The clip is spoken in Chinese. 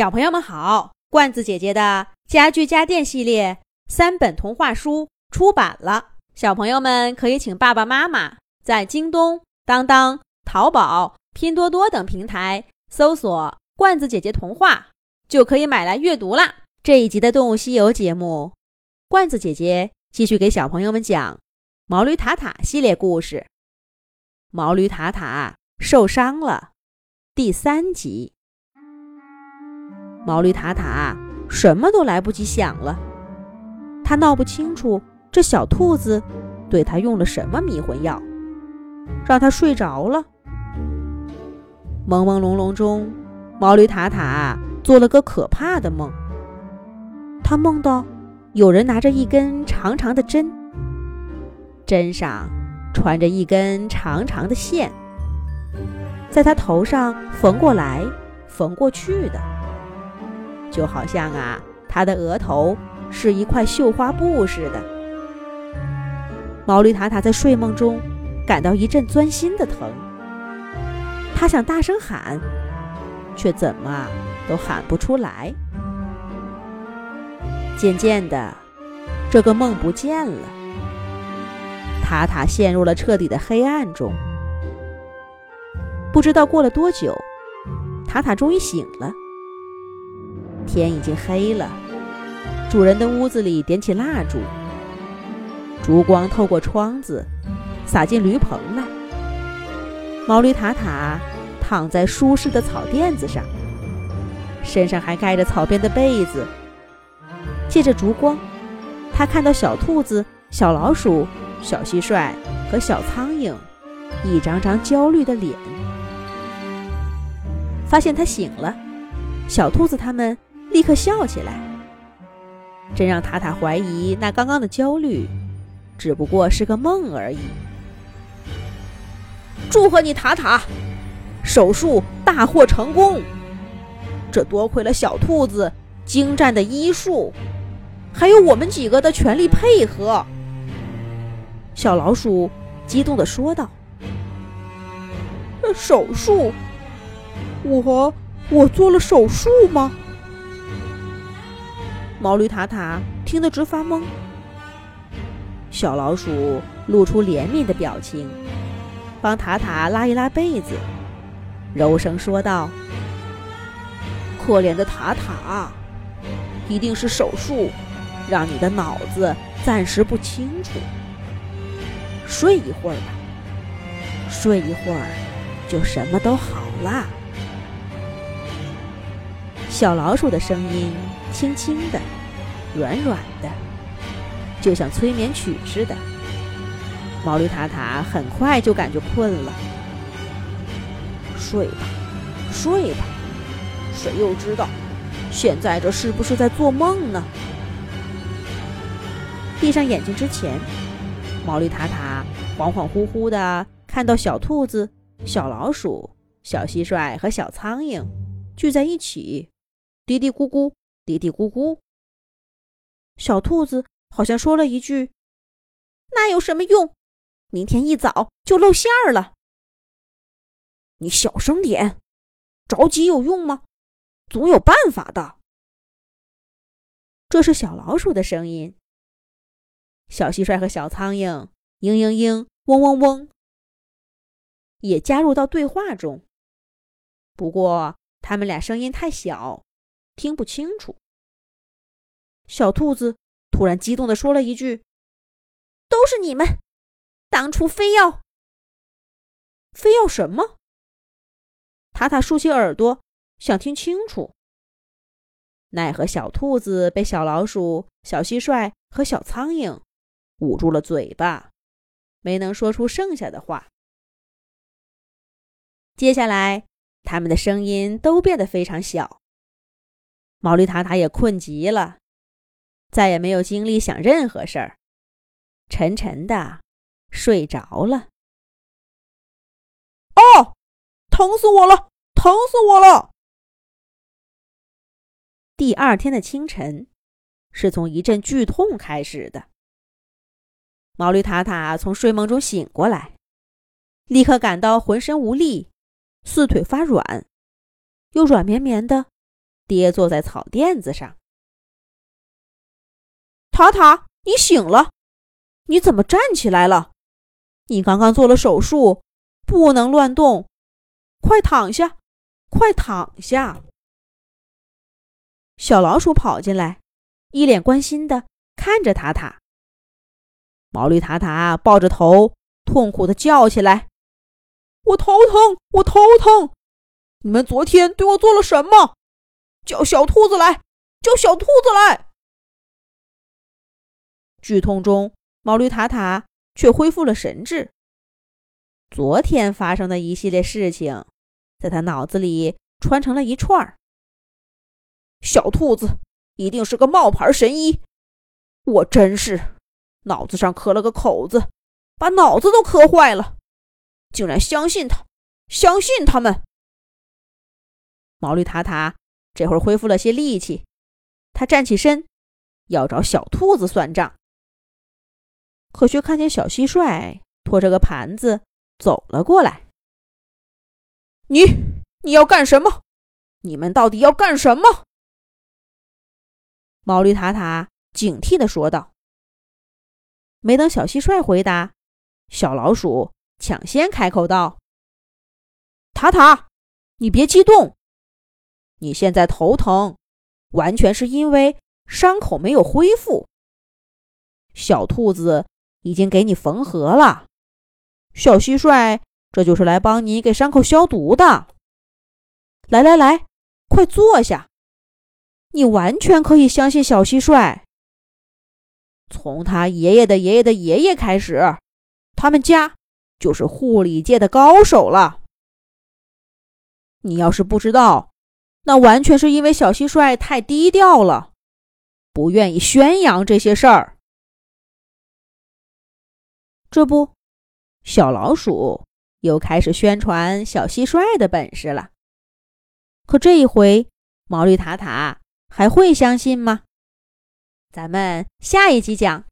小朋友们好，罐子姐姐的家具家电系列三本童话书出版了，小朋友们可以请爸爸妈妈在京东、当当、淘宝、拼多多等平台搜索“罐子姐姐童话”，就可以买来阅读啦。这一集的《动物西游》节目，罐子姐姐继续给小朋友们讲毛驴塔塔系列故事。毛驴塔塔受伤了，第三集。毛驴塔塔什么都来不及想了，他闹不清楚这小兔子对他用了什么迷魂药，让他睡着了。朦朦胧胧中，毛驴塔塔做了个可怕的梦。他梦到有人拿着一根长长的针，针上。穿着一根长长的线，在他头上缝过来缝过去的，就好像啊，他的额头是一块绣花布似的。毛驴塔塔在睡梦中感到一阵钻心的疼，他想大声喊，却怎么都喊不出来。渐渐的，这个梦不见了。塔塔陷入了彻底的黑暗中。不知道过了多久，塔塔终于醒了。天已经黑了，主人的屋子里点起蜡烛，烛光透过窗子洒进驴棚来。毛驴塔塔躺在舒适的草垫子上，身上还盖着草编的被子。借着烛光，他看到小兔子、小老鼠。小蟋蟀和小苍蝇，一张张焦虑的脸。发现他醒了，小兔子他们立刻笑起来，真让塔塔怀疑那刚刚的焦虑，只不过是个梦而已。祝贺你，塔塔，手术大获成功。这多亏了小兔子精湛的医术，还有我们几个的全力配合。小老鼠激动地说道：“手术？我我做了手术吗？”毛驴塔塔听得直发懵。小老鼠露出怜悯的表情，帮塔塔拉一拉被子，柔声说道：“可怜的塔塔，一定是手术让你的脑子暂时不清楚。”睡一会儿吧，睡一会儿就什么都好了。小老鼠的声音轻轻的、软软的，就像催眠曲似的。毛驴塔塔很快就感觉困了。睡吧，睡吧，谁又知道现在这是不是在做梦呢？闭上眼睛之前。毛驴塔塔恍恍惚惚的看到小兔子、小老鼠、小蟋蟀和小苍蝇聚在一起，嘀嘀咕咕，嘀嘀咕咕。小兔子好像说了一句：“那有什么用？明天一早就露馅儿了。”你小声点，着急有用吗？总有办法的。这是小老鼠的声音。小蟋蟀和小苍蝇嘤嘤嘤，嗡嗡嗡，也加入到对话中。不过，他们俩声音太小，听不清楚。小兔子突然激动地说了一句：“都是你们，当初非要……非要什么？”塔塔竖起耳朵，想听清楚。奈何小兔子被小老鼠、小蟋蟀和小苍蝇。捂住了嘴巴，没能说出剩下的话。接下来，他们的声音都变得非常小。毛驴塔塔也困极了，再也没有精力想任何事儿，沉沉的睡着了。哦，疼死我了！疼死我了！第二天的清晨，是从一阵剧痛开始的。毛驴塔塔从睡梦中醒过来，立刻感到浑身无力，四腿发软，又软绵绵的，跌坐在草垫子上。塔塔，你醒了？你怎么站起来了？你刚刚做了手术，不能乱动。快躺下，快躺下。小老鼠跑进来，一脸关心的看着塔塔。毛驴塔塔抱着头，痛苦的叫起来：“我头疼，我头疼！你们昨天对我做了什么？叫小兔子来，叫小兔子来！”剧痛中，毛驴塔塔却恢复了神智。昨天发生的一系列事情，在他脑子里串成了一串儿。小兔子一定是个冒牌神医，我真是脑子上磕了个口子，把脑子都磕坏了，竟然相信他，相信他们。毛驴塔塔这会儿恢复了些力气，他站起身，要找小兔子算账。可却看见小蟋蟀拖着个盘子走了过来。你你要干什么？你们到底要干什么？毛驴塔塔警惕地说道。没等小蟋蟀回答，小老鼠抢先开口道：“塔塔，你别激动，你现在头疼，完全是因为伤口没有恢复。小兔子。”已经给你缝合了，小蟋蟀，这就是来帮你给伤口消毒的。来来来，快坐下。你完全可以相信小蟋蟀。从他爷爷的爷爷的爷爷开始，他们家就是护理界的高手了。你要是不知道，那完全是因为小蟋蟀太低调了，不愿意宣扬这些事儿。这不，小老鼠又开始宣传小蟋蟀的本事了。可这一回，毛驴塔塔还会相信吗？咱们下一集讲。